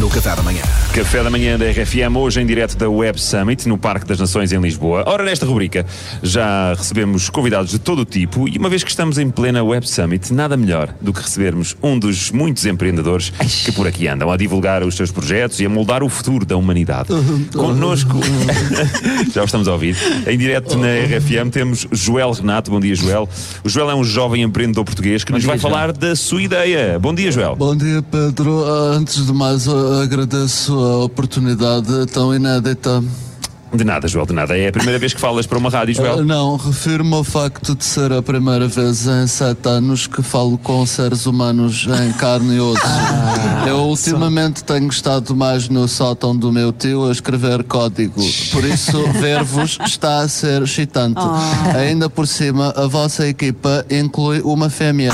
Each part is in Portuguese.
no Café da Manhã. Café da manhã da RFM, hoje em direto da Web Summit, no Parque das Nações, em Lisboa. Ora, nesta rubrica já recebemos convidados de todo o tipo e uma vez que estamos em plena Web Summit, nada melhor do que recebermos um dos muitos empreendedores que por aqui andam a divulgar os seus projetos e a moldar o futuro da humanidade. Connosco, já o estamos a ouvir, em direto na RFM temos Joel Renato. Bom dia, Joel. O Joel é um jovem empreendedor português que nos dia, vai Joel. falar da sua ideia. Bom dia, Joel. Bom dia, Pedro. Ah, Antes de mais, ah, agradeço a oportunidade tão inédita. De nada, Joel, de nada. É a primeira vez que falas para uma rádio, Ah, Joel. Não, refiro-me ao facto de ser a primeira vez em sete anos que falo com seres humanos em carne e osso. Eu ultimamente tenho estado mais no sótão do meu tio a escrever código. Por isso, ver-vos está a ser excitante. Ainda por cima, a vossa equipa inclui uma fêmea.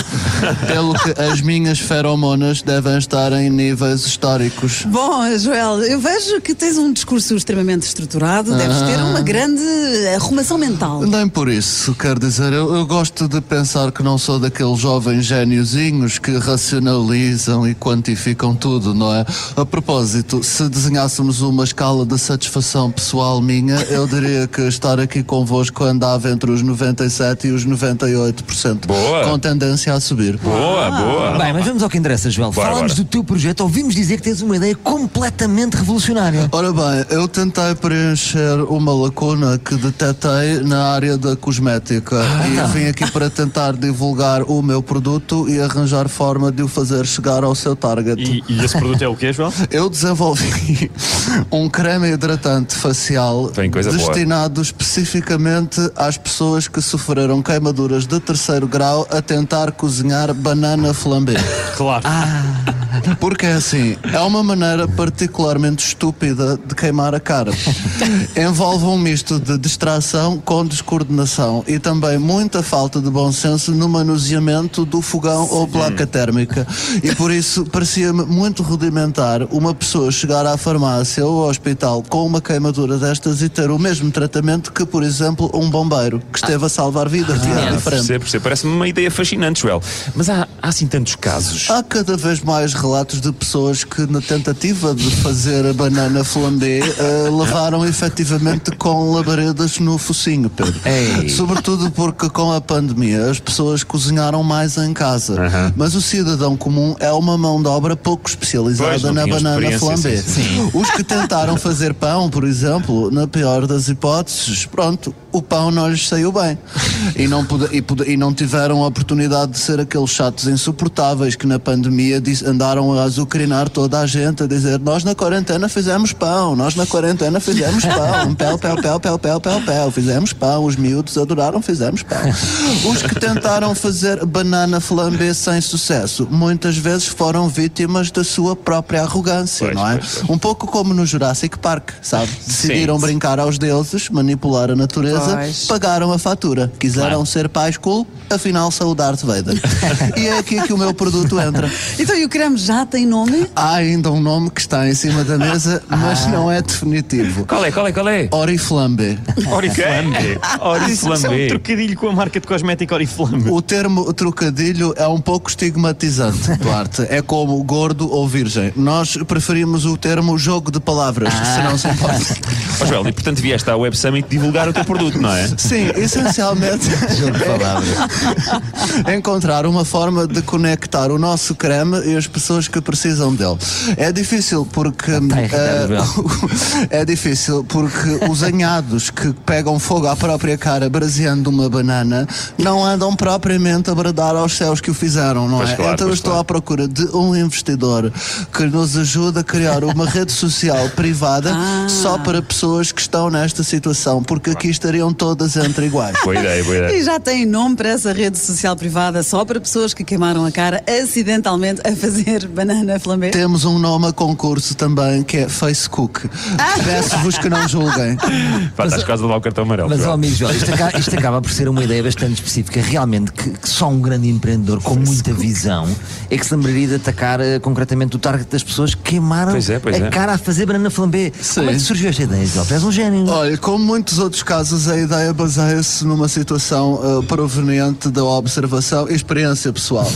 Pelo que as minhas feromonas devem estar em níveis históricos. Bom, Joel, eu vejo que tens um discurso extremamente estruturado, deves ter Ah. uma grande arrumação mental. Nem por isso, quer dizer, eu, eu gosto de pensar que não sou daqueles jovens gêniozinhos que racionalizam e quantificam tudo, não é? A propósito, se desenhássemos uma escala de satisfação pessoal minha, eu diria que estar aqui convosco andava entre os 97% e os 98%. Boa. Com tendência a subir. Boa, boa. Bem, mas vamos ao que interessa, Joel. Bora, Fala-nos bora. do teu projeto. Ouvimos dizer que tens uma ideia completamente revolucionária. Ora bem, eu tentei preencher uma lacuna que detetei na área da cosmética e vim aqui para tentar divulgar o meu produto e arranjar forma de o fazer chegar ao seu target. E, e esse produto é o quê, João? Eu desenvolvi um creme hidratante facial coisa boa. destinado especificamente às pessoas que sofreram queimaduras de terceiro grau a tentar cozinhar banana flambé. Claro. Porque é assim, é uma maneira particularmente estúpida de queimar a cara. Envolve um misto de distração com descoordenação e também muita falta de bom senso no manuseamento do fogão ou placa térmica. E por isso parecia-me muito rudimentar uma pessoa chegar à farmácia ou ao hospital com uma queimadura destas e ter o mesmo tratamento que, por exemplo, um bombeiro que esteve a salvar vidas. e é Ah, diferente. percebo, percebo. Parece-me uma ideia fascinante, Joel. Mas há, há assim tantos casos. Há cada vez mais relatos de pessoas que, na tentativa de fazer a banana flambé, eh, levaram efetivamente com labaredas no focinho, Pedro. Ei. Sobretudo porque com a pandemia as pessoas cozinharam mais em casa. Mas o cidadão comum é uma mão de obra pouco especializada Pois, na banana flambé. sim, Os que tentaram fazer pão, por exemplo, na pior das hipóteses, pronto, o pão não lhes saiu bem. E não, e e não tiveram a oportunidade de ser aqueles chatos insuportáveis que na pandemia dis- andaram a azucrinar toda a gente, a dizer nós na quarentena fizemos pão, nós na quarentena fizemos pão, pel, pel, pel, pel, pel, pel, pel, fizemos pão, os miúdos adoraram, fizemos pão. Os que tentaram fazer banana flambé sem sucesso, muitas vezes foram vítimas da sua própria arrogância, Pois, não é? pois, pois. Um pouco como no Jurassic Park, sabe? Decidiram Sim. brincar aos deuses, manipular a natureza, Pois. pagaram a fatura. Quiseram Claro. ser pais cool, afinal o Darth Vader. e é aqui que o meu produto entra. Então, e o creme já tem nome? Há ainda um nome que está em cima da mesa, mas não é definitivo. Qual é, qual é, qual é? Oriflambe. Oriflambe. Isso é um Oriflambe. trocadilho com a marca de cosmética Oriflame. O termo trocadilho é um pouco estigmatizante, Duarte. É como gordo ou virgem. Nós preferimos o termo jogo de palavras, se não se importa. Ó, Joel, e portanto vieste à Web Summit divulgar o teu produto, não é? Sim, essencialmente encontrar uma forma de conectar o nosso creme e as pessoas que precisam dele. É difícil porque eh, é difícil porque os anhados que pegam fogo à própria cara braseando uma banana não andam propriamente a bradar aos céus que o fizeram, não Pois é? claro, então eu estou claro. à procura de um investidor que nos ajude a criar uma rede social privada Ah. só para pessoas que estão nesta situação, porque aqui estariam todas entre iguais. Boa ideia, boa ideia. E já tem nome para essa rede social privada só para pessoas que queimaram a cara acidentalmente a fazer banana flambé? Temos um nome a concurso também que é Facebook. Peço-vos que não julguem. Pá, estás quase a levar o cartão amarelo. Mas, ó, amigo Joel, isto acaba, isto acaba por ser uma ideia bastante específica. Realmente, que, que só um grande empreendedor com muita visão é que se lembraria de atacar eh, concretamente o target das pessoas que queimaram Pois é, pois a é. cara a fazer banana flambé. Como é que surgiu esta ideia, Joel? Tu és um gênio. Olha, como muitos outros casos a ideia baseia-se numa situação uh, proveniente da observação e experiência pessoal.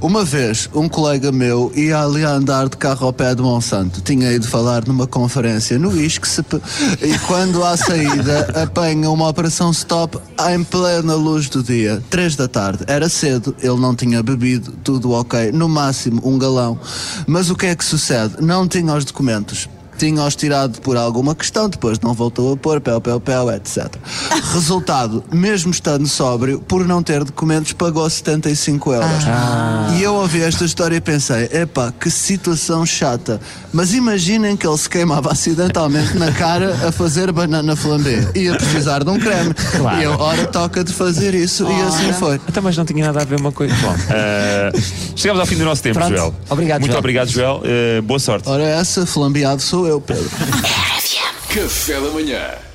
Uma vez, um colega meu ia ali a andar de carro ao pé de Monsanto. Tinha ido falar numa conferência no ISCSP e quando à saída apanha uma operação stop em plena luz do dia, três da tarde. Era cedo, ele não tinha bebido, tudo ok, no máximo um galão. Mas o que é que sucede? Não tinha os documentos tinha-os tirado por alguma questão, depois não voltou a pôr, pel, pel, pel, etc. Resultado, mesmo estando sóbrio, por não ter documentos, pagou 75 euros. E eu ouvi esta história e pensei, epá, que situação chata. Mas imaginem que ele se queimava acidentalmente na cara a fazer banana flambé. Ia precisar de um creme. E eu, ora, toca de fazer isso. E assim foi. Até mas não tinha nada a ver uma coisa. Bom, eh, chegamos ao fim do nosso tempo, Pronto. Joel. Obrigado, Muito Joel. obrigado, Joel. Eh, boa sorte. Ora, essa flambeado sou eu, Pedro. Café da manhã.